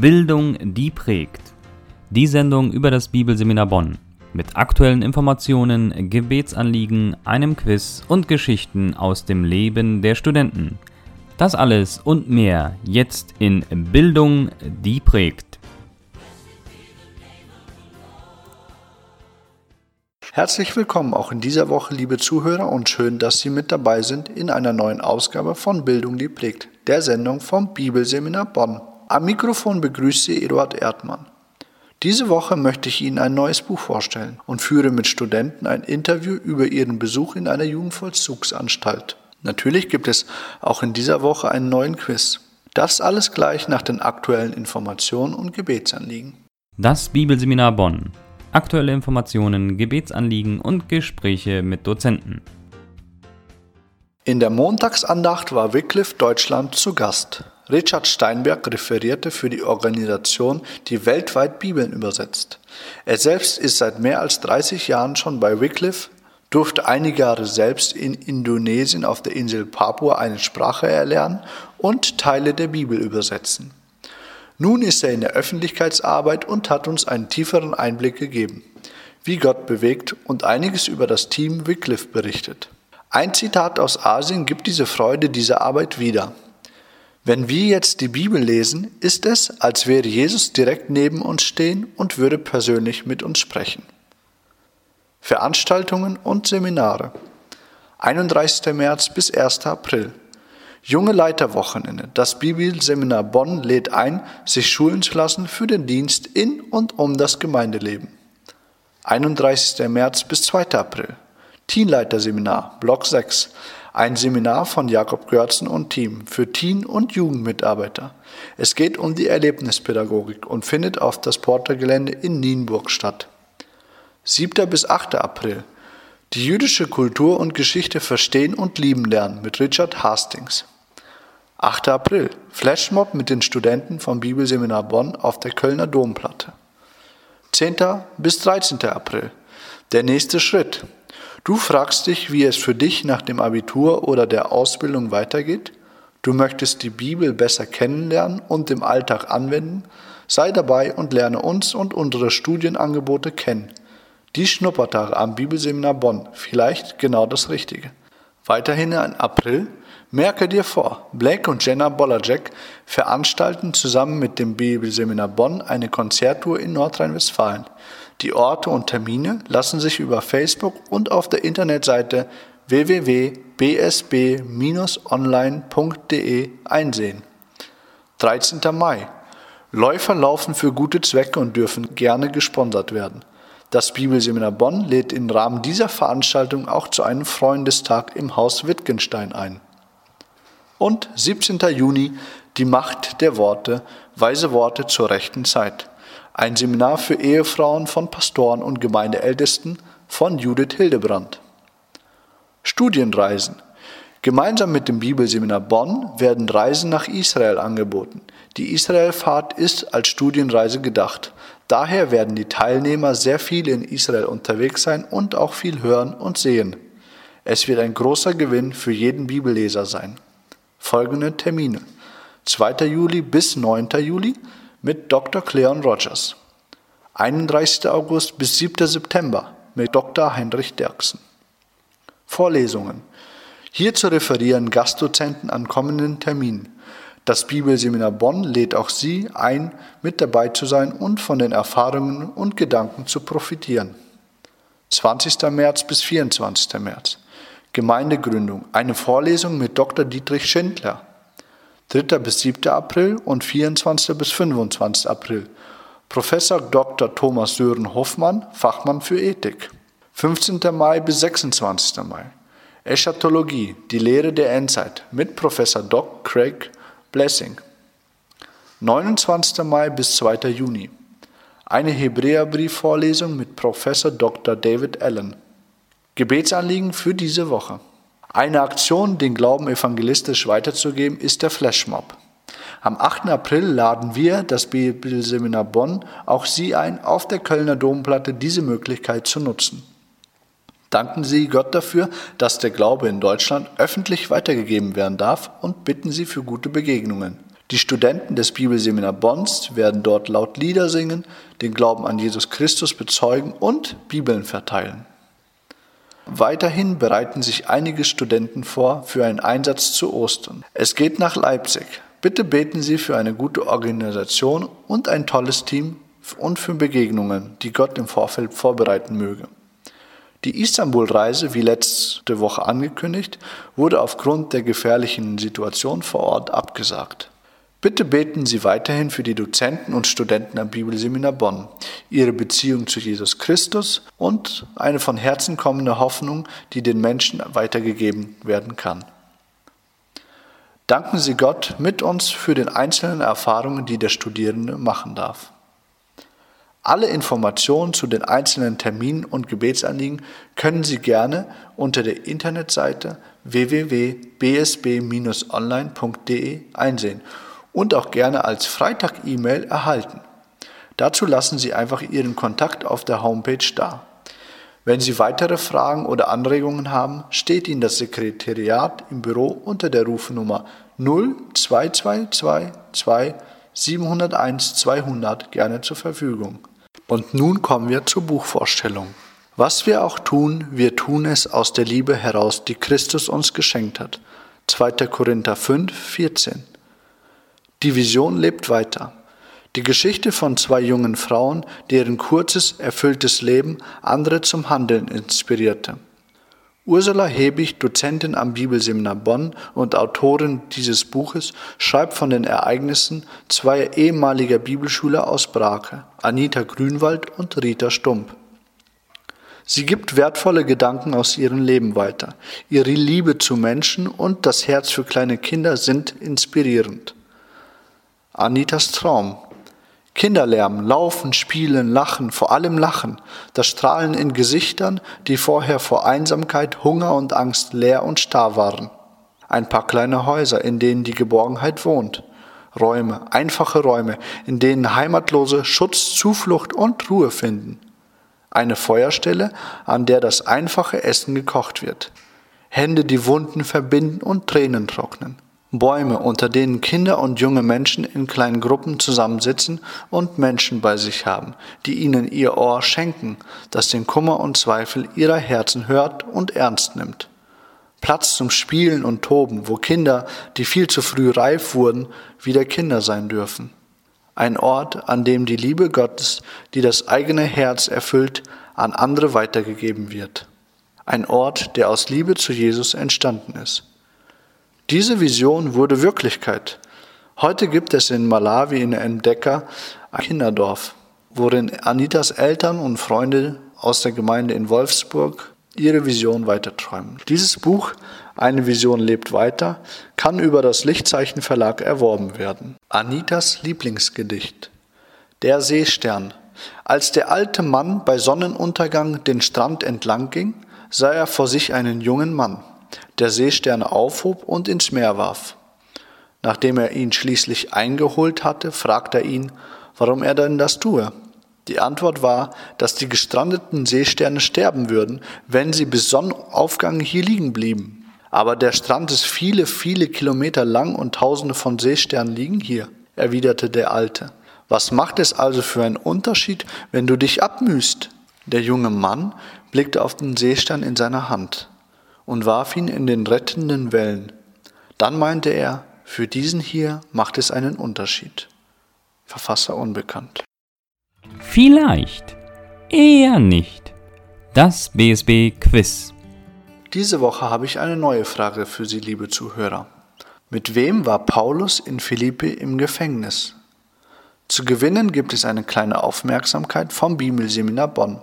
Bildung, die prägt. Die Sendung über das Bibelseminar Bonn. Mit aktuellen Informationen, Gebetsanliegen, einem Quiz und Geschichten aus dem Leben der Studenten. Das alles und mehr jetzt in Bildung, die prägt. Herzlich willkommen auch in dieser Woche, liebe Zuhörer, und schön, dass Sie mit dabei sind in einer neuen Ausgabe von Bildung, die prägt, der Sendung vom Bibelseminar Bonn. Am Mikrofon begrüßt Sie Eduard Erdmann. Diese Woche möchte ich Ihnen ein neues Buch vorstellen und führe mit Studenten ein Interview über ihren Besuch in einer Jugendvollzugsanstalt. Natürlich gibt es auch in dieser Woche einen neuen Quiz. Das alles gleich nach den aktuellen Informationen und Gebetsanliegen. Das Bibelseminar Bonn. Aktuelle Informationen, Gebetsanliegen und Gespräche mit Dozenten. In der Montagsandacht war Wycliffe Deutschland zu Gast. Richard Steinberg referierte für die Organisation, die weltweit Bibeln übersetzt. Er selbst ist seit mehr als 30 Jahren schon bei Wycliffe, durfte einige Jahre selbst in Indonesien auf der Insel Papua eine Sprache erlernen und Teile der Bibel übersetzen. Nun ist er in der Öffentlichkeitsarbeit und hat uns einen tieferen Einblick gegeben, wie Gott bewegt und einiges über das Team Wycliffe berichtet. Ein Zitat aus Asien gibt diese Freude dieser Arbeit wieder. Wenn wir jetzt die Bibel lesen, ist es, als wäre Jesus direkt neben uns stehen und würde persönlich mit uns sprechen. Veranstaltungen und Seminare. 31. März bis 1. April. Junge Leiterwochenende. Das Bibelseminar Bonn lädt ein, sich schulen zu lassen für den Dienst in und um das Gemeindeleben. 31. März bis 2. April. Teenleiterseminar, Block 6. Ein Seminar von Jakob Görzen und Team für Teen- und Jugendmitarbeiter. Es geht um die Erlebnispädagogik und findet auf das Portergelände in Nienburg statt. 7. bis 8. April. Die jüdische Kultur und Geschichte verstehen und lieben lernen mit Richard Hastings. 8. April. Flashmob mit den Studenten vom Bibelseminar Bonn auf der Kölner Domplatte. 10. bis 13. April. Der nächste Schritt. Du fragst dich, wie es für dich nach dem Abitur oder der Ausbildung weitergeht? Du möchtest die Bibel besser kennenlernen und im Alltag anwenden? Sei dabei und lerne uns und unsere Studienangebote kennen. Die Schnuppertage am Bibelseminar Bonn, vielleicht genau das Richtige. Weiterhin im April, merke dir vor, Blake und Jenna Bollerjack veranstalten zusammen mit dem Bibelseminar Bonn eine Konzerttour in Nordrhein-Westfalen. Die Orte und Termine lassen sich über Facebook und auf der Internetseite www.bsb-online.de einsehen. 13. Mai. Läufer laufen für gute Zwecke und dürfen gerne gesponsert werden. Das Bibelseminar Bonn lädt im Rahmen dieser Veranstaltung auch zu einem Freundestag im Haus Wittgenstein ein. Und 17. Juni, die Macht der Worte, weise Worte zur rechten Zeit ein Seminar für Ehefrauen von Pastoren und Gemeindeältesten von Judith Hildebrand. Studienreisen. Gemeinsam mit dem Bibelseminar Bonn werden Reisen nach Israel angeboten. Die Israelfahrt ist als Studienreise gedacht. Daher werden die Teilnehmer sehr viel in Israel unterwegs sein und auch viel hören und sehen. Es wird ein großer Gewinn für jeden Bibelleser sein. Folgende Termine. 2. Juli bis 9. Juli mit Dr. Cleon Rogers. 31. August bis 7. September mit Dr. Heinrich Dirksen. Vorlesungen. Hierzu referieren Gastdozenten an kommenden Terminen. Das Bibelseminar Bonn lädt auch Sie ein, mit dabei zu sein und von den Erfahrungen und Gedanken zu profitieren. 20. März bis 24. März. Gemeindegründung. Eine Vorlesung mit Dr. Dietrich Schindler. 3. bis 7. April und 24. bis 25. April. Professor Dr. Thomas Sören Hoffmann, Fachmann für Ethik. 15. Mai bis 26. Mai. Eschatologie, die Lehre der Endzeit mit Professor Doc Craig Blessing. 29. Mai bis 2. Juni. Eine Hebräerbriefvorlesung mit Professor Dr. David Allen. Gebetsanliegen für diese Woche. Eine Aktion, den Glauben evangelistisch weiterzugeben, ist der Flashmob. Am 8. April laden wir, das Bibelseminar Bonn, auch Sie ein, auf der Kölner Domplatte diese Möglichkeit zu nutzen. Danken Sie Gott dafür, dass der Glaube in Deutschland öffentlich weitergegeben werden darf und bitten Sie für gute Begegnungen. Die Studenten des Bibelseminar Bonst werden dort laut Lieder singen, den Glauben an Jesus Christus bezeugen und Bibeln verteilen. Weiterhin bereiten sich einige Studenten vor für einen Einsatz zu Ostern. Es geht nach Leipzig. Bitte beten Sie für eine gute Organisation und ein tolles Team und für Begegnungen, die Gott im Vorfeld vorbereiten möge. Die Istanbul-Reise, wie letzte Woche angekündigt, wurde aufgrund der gefährlichen Situation vor Ort abgesagt. Bitte beten Sie weiterhin für die Dozenten und Studenten am Bibelseminar Bonn, ihre Beziehung zu Jesus Christus und eine von Herzen kommende Hoffnung, die den Menschen weitergegeben werden kann. Danken Sie Gott mit uns für den einzelnen Erfahrungen, die der Studierende machen darf. Alle Informationen zu den einzelnen Terminen und Gebetsanliegen können Sie gerne unter der Internetseite www.bsb-online.de einsehen und auch gerne als Freitag-E-Mail erhalten. Dazu lassen Sie einfach Ihren Kontakt auf der Homepage da. Wenn Sie weitere Fragen oder Anregungen haben, steht Ihnen das Sekretariat im Büro unter der Rufnummer 0222 701 200 gerne zur Verfügung. Und nun kommen wir zur Buchvorstellung. Was wir auch tun, wir tun es aus der Liebe heraus, die Christus uns geschenkt hat. 2. Korinther 5, 14. Die Vision lebt weiter. Die Geschichte von zwei jungen Frauen, deren kurzes, erfülltes Leben andere zum Handeln inspirierte. Ursula Hebig, Dozentin am Bibelseminar Bonn und Autorin dieses Buches, schreibt von den Ereignissen zweier ehemaliger Bibelschüler aus Brake, Anita Grünwald und Rita Stump. Sie gibt wertvolle Gedanken aus ihrem Leben weiter. Ihre Liebe zu Menschen und das Herz für kleine Kinder sind inspirierend. Anitas Traum. Kinderlärm, Laufen, Spielen, Lachen, vor allem Lachen, das Strahlen in Gesichtern, die vorher vor Einsamkeit, Hunger und Angst leer und starr waren. Ein paar kleine Häuser, in denen die Geborgenheit wohnt. Räume, einfache Räume, in denen Heimatlose Schutz, Zuflucht und Ruhe finden. Eine Feuerstelle, an der das einfache Essen gekocht wird. Hände, die Wunden verbinden und Tränen trocknen. Bäume, unter denen Kinder und junge Menschen in kleinen Gruppen zusammensitzen und Menschen bei sich haben, die ihnen ihr Ohr schenken, das den Kummer und Zweifel ihrer Herzen hört und ernst nimmt. Platz zum Spielen und Toben, wo Kinder, die viel zu früh reif wurden, wieder Kinder sein dürfen. Ein Ort, an dem die Liebe Gottes, die das eigene Herz erfüllt, an andere weitergegeben wird. Ein Ort, der aus Liebe zu Jesus entstanden ist. Diese Vision wurde Wirklichkeit. Heute gibt es in Malawi in Entdecker ein Kinderdorf, worin Anitas Eltern und Freunde aus der Gemeinde in Wolfsburg ihre Vision weiterträumen. Dieses Buch Eine Vision lebt weiter kann über das Lichtzeichen Verlag erworben werden. Anitas Lieblingsgedicht Der Seestern. Als der alte Mann bei Sonnenuntergang den Strand entlang ging, sah er vor sich einen jungen Mann der Seesterne aufhob und ins Meer warf. Nachdem er ihn schließlich eingeholt hatte, fragte er ihn, warum er denn das tue. Die Antwort war, dass die gestrandeten Seesterne sterben würden, wenn sie bis Sonnenaufgang hier liegen blieben. Aber der Strand ist viele, viele Kilometer lang und tausende von Seesternen liegen hier, erwiderte der Alte. Was macht es also für einen Unterschied, wenn du dich abmühst? Der junge Mann blickte auf den Seestern in seiner Hand und warf ihn in den rettenden Wellen. Dann meinte er, für diesen hier macht es einen Unterschied. Verfasser unbekannt. Vielleicht, eher nicht. Das BSB Quiz. Diese Woche habe ich eine neue Frage für Sie, liebe Zuhörer. Mit wem war Paulus in Philippi im Gefängnis? Zu gewinnen gibt es eine kleine Aufmerksamkeit vom Bibelseminar Bonn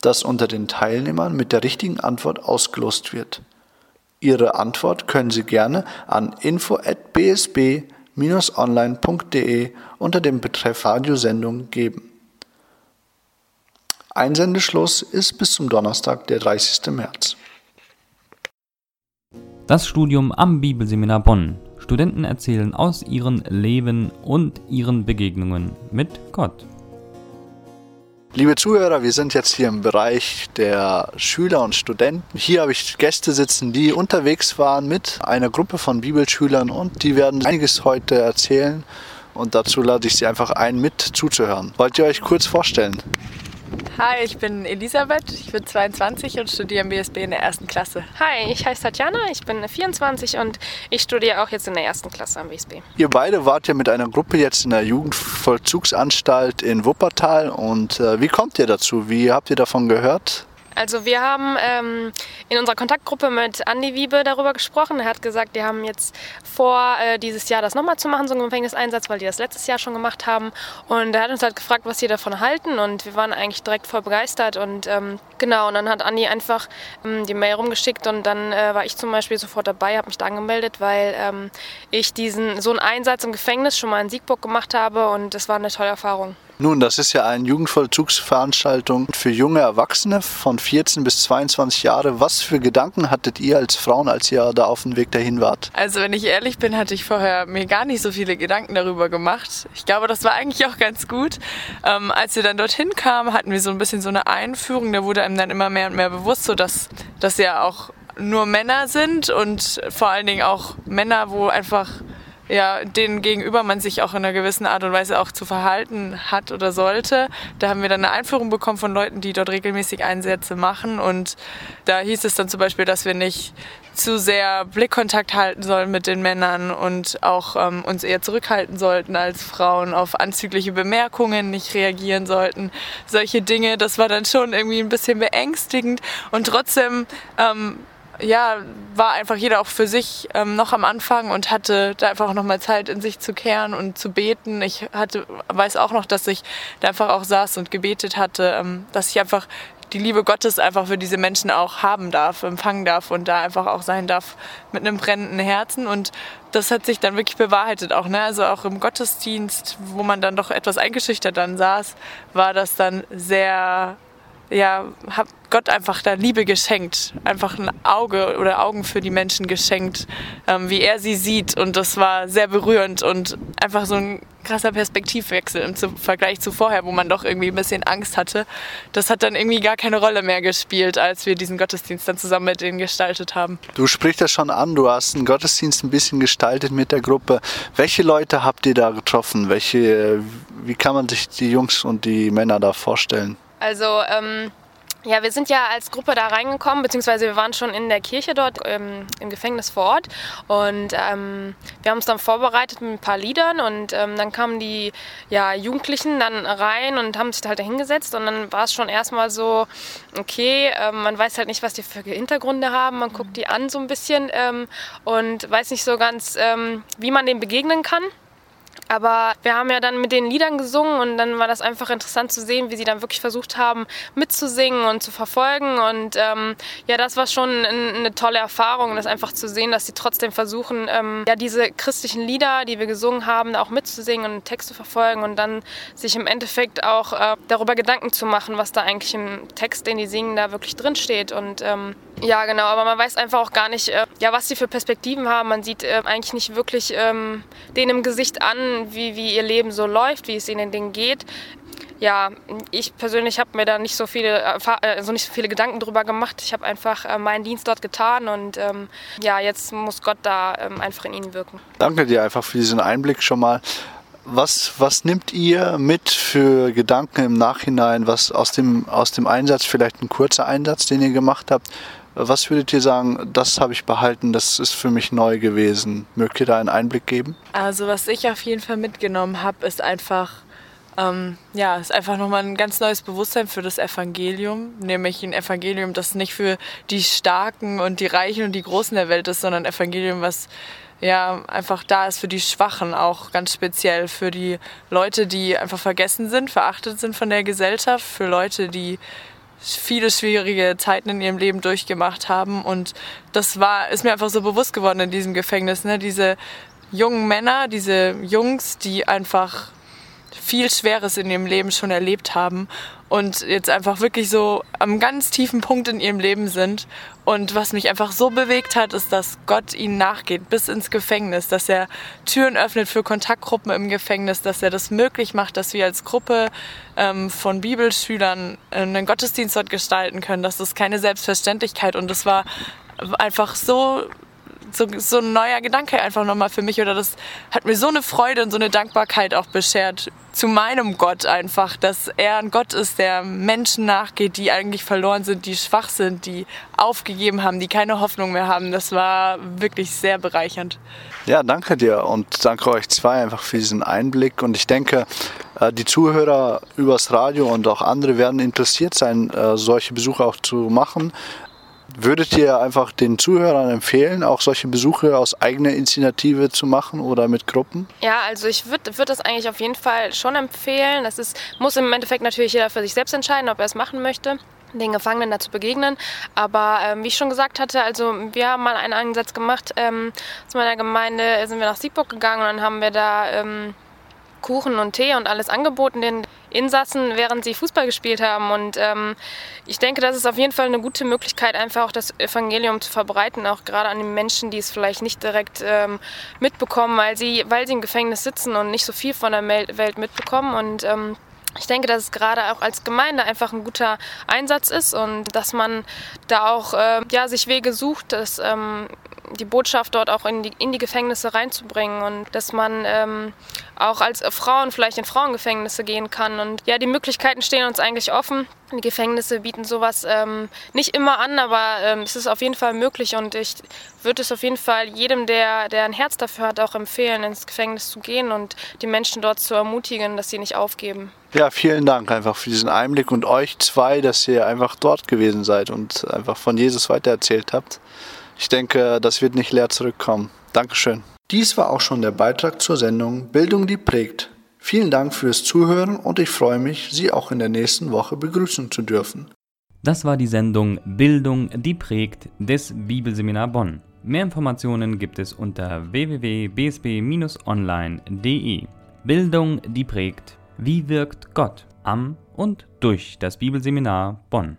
das unter den Teilnehmern mit der richtigen Antwort ausgelost wird. Ihre Antwort können Sie gerne an info@bsb-online.de unter dem Betreff Radiosendung geben. Einsendeschluss ist bis zum Donnerstag, der 30. März. Das Studium am Bibelseminar Bonn. Studenten erzählen aus ihrem Leben und ihren Begegnungen mit Gott. Liebe Zuhörer, wir sind jetzt hier im Bereich der Schüler und Studenten. Hier habe ich Gäste sitzen, die unterwegs waren mit einer Gruppe von Bibelschülern und die werden einiges heute erzählen. Und dazu lade ich Sie einfach ein, mit zuzuhören. Wollt ihr euch kurz vorstellen? Hi, ich bin Elisabeth, ich bin 22 und studiere im BSB in der ersten Klasse. Hi, ich heiße Tatjana, ich bin 24 und ich studiere auch jetzt in der ersten Klasse am BSB. Ihr beide wart ja mit einer Gruppe jetzt in der Jugendvollzugsanstalt in Wuppertal und äh, wie kommt ihr dazu? Wie habt ihr davon gehört? Also wir haben ähm, in unserer Kontaktgruppe mit Andi Wiebe darüber gesprochen. Er hat gesagt, die haben jetzt vor, äh, dieses Jahr das nochmal zu machen, so einen Gefängniseinsatz, weil die das letztes Jahr schon gemacht haben. Und er hat uns halt gefragt, was wir davon halten. Und wir waren eigentlich direkt voll begeistert. Und ähm, genau, und dann hat Andi einfach ähm, die Mail rumgeschickt. Und dann äh, war ich zum Beispiel sofort dabei, habe mich da angemeldet, weil ähm, ich diesen so einen Einsatz im Gefängnis schon mal in Siegburg gemacht habe. Und das war eine tolle Erfahrung. Nun, das ist ja eine Jugendvollzugsveranstaltung für junge Erwachsene von 14 bis 22 Jahre. Was für Gedanken hattet ihr als Frauen, als ihr da auf dem Weg dahin wart? Also wenn ich ehrlich bin, hatte ich vorher mir gar nicht so viele Gedanken darüber gemacht. Ich glaube, das war eigentlich auch ganz gut. Ähm, als wir dann dorthin kamen, hatten wir so ein bisschen so eine Einführung. Da wurde einem dann immer mehr und mehr bewusst, so dass das ja auch nur Männer sind und vor allen Dingen auch Männer, wo einfach ja, denen gegenüber man sich auch in einer gewissen Art und Weise auch zu verhalten hat oder sollte. Da haben wir dann eine Einführung bekommen von Leuten, die dort regelmäßig Einsätze machen. Und da hieß es dann zum Beispiel, dass wir nicht zu sehr Blickkontakt halten sollen mit den Männern und auch ähm, uns eher zurückhalten sollten als Frauen, auf anzügliche Bemerkungen nicht reagieren sollten. Solche Dinge, das war dann schon irgendwie ein bisschen beängstigend. Und trotzdem ähm, ja, war einfach jeder auch für sich ähm, noch am Anfang und hatte da einfach noch mal Zeit in sich zu kehren und zu beten. Ich hatte, weiß auch noch, dass ich da einfach auch saß und gebetet hatte, ähm, dass ich einfach die Liebe Gottes einfach für diese Menschen auch haben darf, empfangen darf und da einfach auch sein darf mit einem brennenden Herzen. Und das hat sich dann wirklich bewahrheitet auch. Ne? Also auch im Gottesdienst, wo man dann doch etwas eingeschüchtert dann saß, war das dann sehr ja, habe Gott einfach da Liebe geschenkt, einfach ein Auge oder Augen für die Menschen geschenkt, ähm, wie er sie sieht und das war sehr berührend und einfach so ein krasser Perspektivwechsel im Vergleich zu vorher, wo man doch irgendwie ein bisschen Angst hatte. Das hat dann irgendwie gar keine Rolle mehr gespielt, als wir diesen Gottesdienst dann zusammen mit denen gestaltet haben. Du sprichst das schon an, du hast einen Gottesdienst ein bisschen gestaltet mit der Gruppe. Welche Leute habt ihr da getroffen? Welche, wie kann man sich die Jungs und die Männer da vorstellen? Also ähm, ja, wir sind ja als Gruppe da reingekommen, beziehungsweise wir waren schon in der Kirche dort ähm, im Gefängnis vor Ort. Und ähm, wir haben uns dann vorbereitet mit ein paar Liedern und ähm, dann kamen die ja, Jugendlichen dann rein und haben sich halt da hingesetzt. Und dann war es schon erstmal so, okay, ähm, man weiß halt nicht, was die für Hintergründe haben, man guckt die an so ein bisschen ähm, und weiß nicht so ganz, ähm, wie man denen begegnen kann. Aber wir haben ja dann mit den Liedern gesungen und dann war das einfach interessant zu sehen, wie sie dann wirklich versucht haben, mitzusingen und zu verfolgen. Und ähm, ja, das war schon eine tolle Erfahrung, das einfach zu sehen, dass sie trotzdem versuchen, ähm, ja, diese christlichen Lieder, die wir gesungen haben, auch mitzusingen und den Text zu verfolgen und dann sich im Endeffekt auch äh, darüber Gedanken zu machen, was da eigentlich im Text, den die singen, da wirklich drinsteht. Und ähm, ja, genau, aber man weiß einfach auch gar nicht, äh, ja, was sie für Perspektiven haben. Man sieht äh, eigentlich nicht wirklich ähm, denen im Gesicht an, wie, wie ihr Leben so läuft, wie es ihnen Dingen geht. Ja, ich persönlich habe mir da nicht so viele, also nicht so viele Gedanken drüber gemacht. Ich habe einfach äh, meinen Dienst dort getan und ähm, ja, jetzt muss Gott da ähm, einfach in ihnen wirken. Danke dir einfach für diesen Einblick schon mal. Was, was nimmt ihr mit für Gedanken im Nachhinein, was aus dem, aus dem Einsatz, vielleicht ein kurzer Einsatz, den ihr gemacht habt, was würdet ihr sagen, das habe ich behalten, das ist für mich neu gewesen? Mögt ihr da einen Einblick geben? Also was ich auf jeden Fall mitgenommen habe, ist einfach, ähm, ja, ist einfach nochmal ein ganz neues Bewusstsein für das Evangelium, nämlich ein Evangelium, das nicht für die Starken und die Reichen und die Großen der Welt ist, sondern ein Evangelium, was ja einfach da ist für die Schwachen auch ganz speziell, für die Leute, die einfach vergessen sind, verachtet sind von der Gesellschaft, für Leute, die viele schwierige Zeiten in ihrem Leben durchgemacht haben. Und das war, ist mir einfach so bewusst geworden in diesem Gefängnis. Ne? Diese jungen Männer, diese Jungs, die einfach viel Schweres in ihrem Leben schon erlebt haben und jetzt einfach wirklich so am ganz tiefen Punkt in ihrem Leben sind. Und was mich einfach so bewegt hat, ist, dass Gott ihnen nachgeht bis ins Gefängnis, dass er Türen öffnet für Kontaktgruppen im Gefängnis, dass er das möglich macht, dass wir als Gruppe ähm, von Bibelschülern einen Gottesdienst dort gestalten können. Das ist keine Selbstverständlichkeit und das war einfach so so, so ein neuer Gedanke einfach nochmal für mich oder das hat mir so eine Freude und so eine Dankbarkeit auch beschert zu meinem Gott einfach, dass er ein Gott ist, der Menschen nachgeht, die eigentlich verloren sind, die schwach sind, die aufgegeben haben, die keine Hoffnung mehr haben. Das war wirklich sehr bereichernd. Ja, danke dir und danke euch zwei einfach für diesen Einblick und ich denke, äh, die Zuhörer übers Radio und auch andere werden interessiert sein, äh, solche Besuche auch zu machen. Würdet ihr einfach den Zuhörern empfehlen, auch solche Besuche aus eigener Initiative zu machen oder mit Gruppen? Ja, also ich würde würd das eigentlich auf jeden Fall schon empfehlen. Das ist, muss im Endeffekt natürlich jeder für sich selbst entscheiden, ob er es machen möchte den Gefangenen dazu begegnen. Aber ähm, wie ich schon gesagt hatte, also wir haben mal einen Einsatz gemacht. Ähm, zu meiner Gemeinde sind wir nach Siegburg gegangen und dann haben wir da ähm, Kuchen und Tee und alles angeboten den Insassen, während sie Fußball gespielt haben. Und ähm, ich denke, das ist auf jeden Fall eine gute Möglichkeit, einfach auch das Evangelium zu verbreiten, auch gerade an den Menschen, die es vielleicht nicht direkt ähm, mitbekommen, weil sie, weil sie im Gefängnis sitzen und nicht so viel von der Welt mitbekommen. Und ähm, ich denke, dass es gerade auch als Gemeinde einfach ein guter Einsatz ist und dass man da auch äh, ja, sich Wege sucht, dass ähm, die Botschaft dort auch in die, in die Gefängnisse reinzubringen und dass man ähm, auch als Frauen vielleicht in Frauengefängnisse gehen kann. Und ja, die Möglichkeiten stehen uns eigentlich offen. Die Gefängnisse bieten sowas ähm, nicht immer an, aber ähm, es ist auf jeden Fall möglich und ich würde es auf jeden Fall jedem, der, der ein Herz dafür hat, auch empfehlen, ins Gefängnis zu gehen und die Menschen dort zu ermutigen, dass sie nicht aufgeben. Ja, vielen Dank einfach für diesen Einblick und euch zwei, dass ihr einfach dort gewesen seid und einfach von Jesus weitererzählt habt. Ich denke, das wird nicht leer zurückkommen. Dankeschön. Dies war auch schon der Beitrag zur Sendung Bildung, die prägt. Vielen Dank fürs Zuhören und ich freue mich, Sie auch in der nächsten Woche begrüßen zu dürfen. Das war die Sendung Bildung, die prägt des Bibelseminar Bonn. Mehr Informationen gibt es unter www.bsb-online.de. Bildung, die prägt. Wie wirkt Gott am und durch das Bibelseminar Bonn?